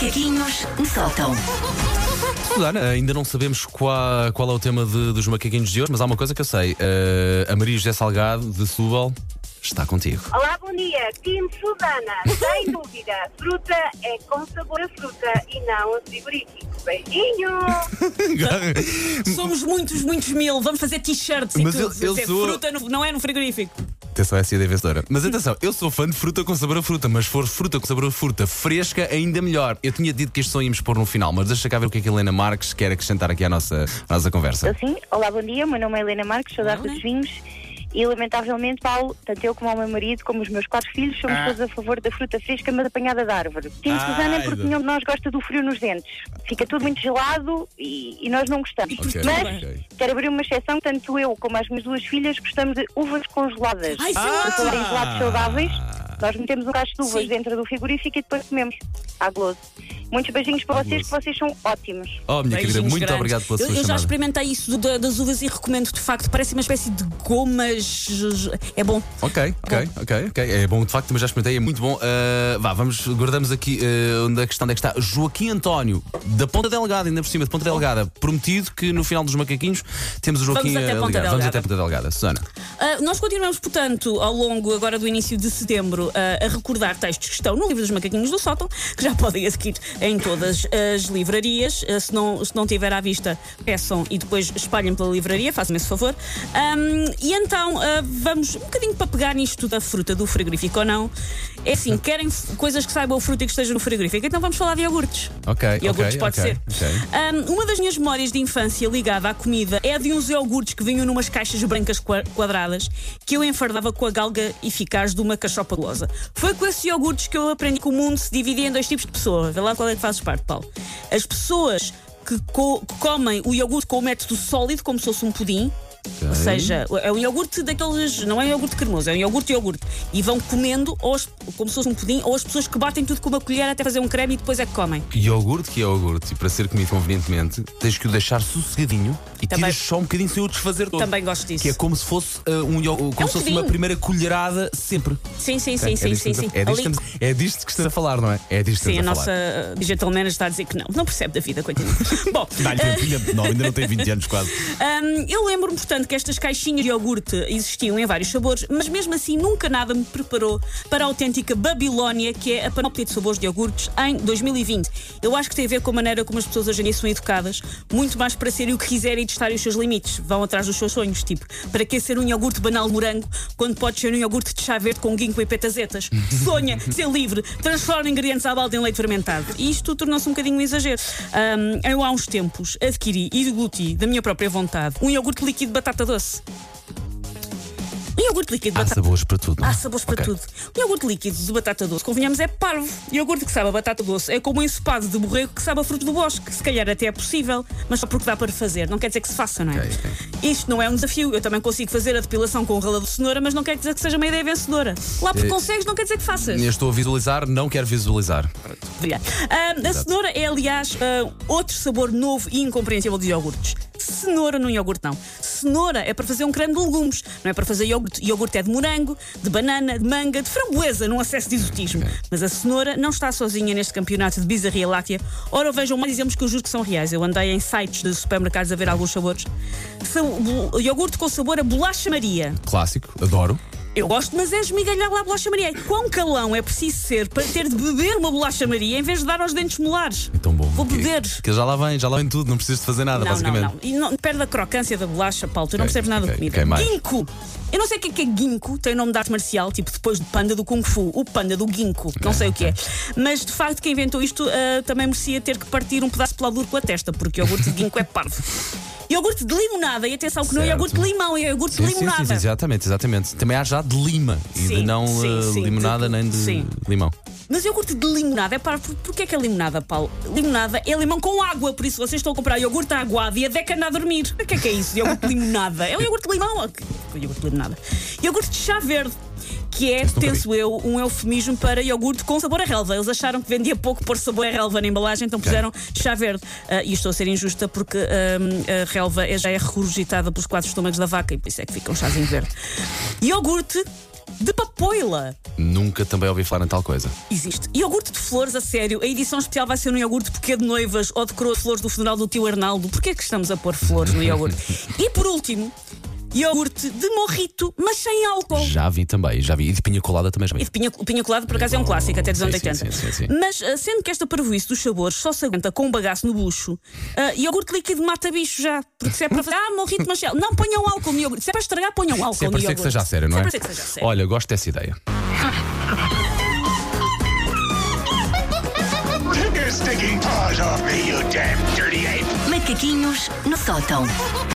Macaquinhos no sótão. Susana, ainda não sabemos qual, qual é o tema de- dos macaquinhos de hoje, mas há uma coisa que eu sei. Eh, a Maria José Salgado, de Setúbal, está contigo. Olá, bom dia. Team Susana. Sem dúvida, fruta é com sabor a fruta e não a frigorífico. Beijinho! Somos muitos, muitos mil. Vamos fazer t-shirts e Mas tudo. eu- eu sou- fruta, no- não é no frigorífico. Atenção, essa é a ideia vencedora. Mas atenção, eu sou fã de fruta com sabor a fruta, mas se for fruta com sabor a fruta fresca, ainda melhor. Eu tinha dito que isto só íamos pôr no final, mas deixa cá ver o que é que a Helena Marques quer acrescentar aqui à nossa, à nossa conversa. Sim, olá, bom dia. Meu nome é Helena Marques, sou da Arte dos Vinhos. E lamentavelmente, Paulo, tanto eu como o meu marido, como os meus quatro filhos, somos todos a favor da fruta fresca, mas apanhada da árvore. Sim, Ai, Susana, é porque nenhum de nós gosta do frio nos dentes. Fica tudo muito gelado e, e nós não gostamos. Ok, mas ok. quero abrir uma exceção, tanto eu como as minhas duas filhas gostamos de uvas congeladas. Ai, sei Para lá. falarem de lados saudáveis, nós metemos um cacho de uvas Sim. dentro do frigorífico e depois comemos. À gloso. Muitos beijinhos para vocês, que vocês são ótimos. Oh, minha querida, muito grandes. obrigado pela eu, sua eu já chamada. experimentei isso do- das uvas e recomendo de facto. Parece uma espécie de gomas. É bom. Ok, ok, ok, ok. É bom de facto, mas já experimentei, é muito bom. Uh, vá, vamos, guardamos aqui uh, onde a questão onde é que está. Joaquim António, da Ponta Delgada, ainda por cima de Ponta Delgada. Prometido que no final dos macaquinhos temos o Joaquim Vamos até uh, Ponta. Vamos Delgada. até Ponta Delgada. Susana. Ah, nós continuamos, portanto, ao longo agora do início de setembro, ah, a recordar textos que estão no livro dos macaquinhos do sótão, que já podem adquirir em todas as livrarias. Ah, se, não, se não tiver à vista, peçam e depois espalhem pela livraria, façam-me esse favor. Ahm, e então, ah, vamos um bocadinho para pegar nisto da fruta do frigorífico ou não. É assim, querem coisas que saibam fruta e que estejam no frigorífico, então vamos falar de iogurtes. Ok, Iogurtes ok, pode ok, ser. ok. Um, uma das minhas memórias de infância ligada à comida é de uns iogurtes que vinham numas caixas brancas qua- quadradas que eu enfardava com a galga eficaz de uma cachopa gulosa. Foi com esses iogurtes que eu aprendi que o mundo se dividia em dois tipos de pessoas. Vê lá qual é que fazes parte, Paulo. As pessoas que, co- que comem o iogurte com o método sólido, como se fosse um pudim. Ou seja, é um iogurte daqueles. Não é um iogurte cremoso, é um iogurte iogurte. E vão comendo, ou as- como se fosse um pudim, ou as pessoas que batem tudo com uma colher até fazer um creme e depois é que comem. Iogurte que é iogurte, e para ser comido convenientemente, tens que o deixar sossegadinho e Também- tiras só um bocadinho sem o desfazer todo. Também gosto disso. Que é como se fosse, uh, um, como É um se fosse uma primeira colherada sempre. Sim, sim, Ok? sim, É sim, disto sim, que sim. É disto, que Ali- estamos- é disto que estamos a falar, não é? É disto que Sim, a estamos nossa falar. uh, digital manager está a dizer que não. Não percebe da vida, continua. Bom, Dá-lhe ainda, não, ainda não tem 20 anos quase. hum, eu lembro-me, portanto, que estas caixinhas de iogurte existiam em vários sabores, mas mesmo assim nunca nada me preparou para a autêntica Babilónia, que é a panóplia de sabores de iogurtes em 2020. Eu acho que tem a ver com a maneira como as pessoas hoje em dia são educadas, muito mais para serem o que quiserem e testarem os seus limites. Vão atrás dos seus sonhos, tipo, para que ser um iogurte banal de morango quando pode ser um iogurte de chá verde com guinco e petazetas? Sonha, ser livre, transforma ingredientes à balda em leite fermentado. E isto tornou-se um bocadinho um exagero. Hum, eu há uns tempos adquiri e degluti, da minha própria vontade, um iogurte líquido batata doce. Um iogurte líquido de Há batata sabores para tudo. não é? Há sabores para Ok. tudo. O iogurte líquido de batata doce, convenhamos, é parvo. Iogurte que sabe a batata doce é como um ensopado de borrego que sabe a fruto do bosque. Se calhar até é possível, mas só porque dá para fazer. Não quer dizer que se faça, não é? Ok, ok. Isto não é um desafio. Eu também consigo fazer a depilação com o ralado de cenoura, mas não quer dizer que seja uma ideia vencedora. Lá porque Eh, consegues, não quer dizer que faças. Eu estou a visualizar, não quero visualizar. Obrigada. Ah, a cenoura é, aliás, ah, outro sabor novo e incompreensível de iogurtes. Cenoura num iogurte, não. Cenoura é para fazer um creme de legumes, não é para fazer iogurte. Iogurte é de morango, de banana, de manga, de framboesa, num acesso de exotismo. Mas a cenoura não está sozinha neste campeonato de bizarria láctea. Ora, vejam mais exemplos que eu juro que são reais. Eu andei em sites de supermercados a ver alguns sabores. São bo- iogurte com sabor a bolacha Maria. Clássico, adoro. Eu gosto, mas é esmigalhar lá a bolacha Maria. Quão calão é preciso ser para ter de beber uma bolacha Maria em vez de dar aos dentes molares? É tão bom. Vou beber. Que já lá vem, já lá vem tudo, não precisas de fazer nada, Não, não, basicamente. não. E não perde a crocância da bolacha, Paulo. Tu não Ok, percebes nada ok, de comida. ok, mais. Ginkgo. Eu não sei o que é que é ginkgo, tem nome de arte marcial, tipo depois do panda do Kung Fu, o panda do ginkgo, não sei o que é. Mas de facto, quem inventou isto ah, também merecia ter que partir um pedaço de plau duro com a testa, porque o iogurte de ginkgo é parvo. Iogurte de limonada, e atenção que não é Certo. iogurte de limão, é iogurte Sim, de sim, sim, limonada. sim, exatamente, exatamente. Também há já de lima e de Sim, não sim, eh, sim, limonada de- nem de sim. limão. Mas iogurte de limonada é para. Por, porquê que é limonada, Paulo? Limonada é limão com água, por isso vocês estão a comprar iogurte aguado e a Deca anda a dormir. O que é que é isso? Iogurte de limonada? É um iogurte de limão? Ah, que- que Iogurte de limonada. Iogurte de chá verde. Que é, penso eu, um eufemismo para iogurte com sabor a relva. Eles acharam que vendia pouco por sabor a relva na embalagem, então puseram chá verde. Ah, e estou a ser injusta porque ahm, a relva é- já é regurgitada pelos quatro estômagos da vaca e por isso é que fica um chazinho verde. Iogurte de papoila. Nunca também ouvi falar em tal coisa. Existe. Iogurte de flores, a sério. A edição especial vai ser no iogurte porque de noivas ou de coroa de flores do funeral do tio Arnaldo. Porquê é que estamos a pôr flores no iogurte? e por último, iogurte de morrito, mas sem álcool. Já vi também, já vi. E de pinha colada também já vi. E de pinha, o pinha colado, por acaso, é um clássico, até dos anos Sim, sim, 80. sim, sim, sim. Mas, ah, sendo que esta parvoíce dos sabores só se aguenta com um bagaço no bucho, ah, iogurte líquido mata bicho já. Porque se é para fazer, ah, morrito, mas não ponham álcool no iogurte. Se é para estragar, ponham álcool Se é no iogurte. que seja a sério, não Se é? é para ser que seja a sério. Olha, gosto dessa ideia. Macaquinhos no sótão.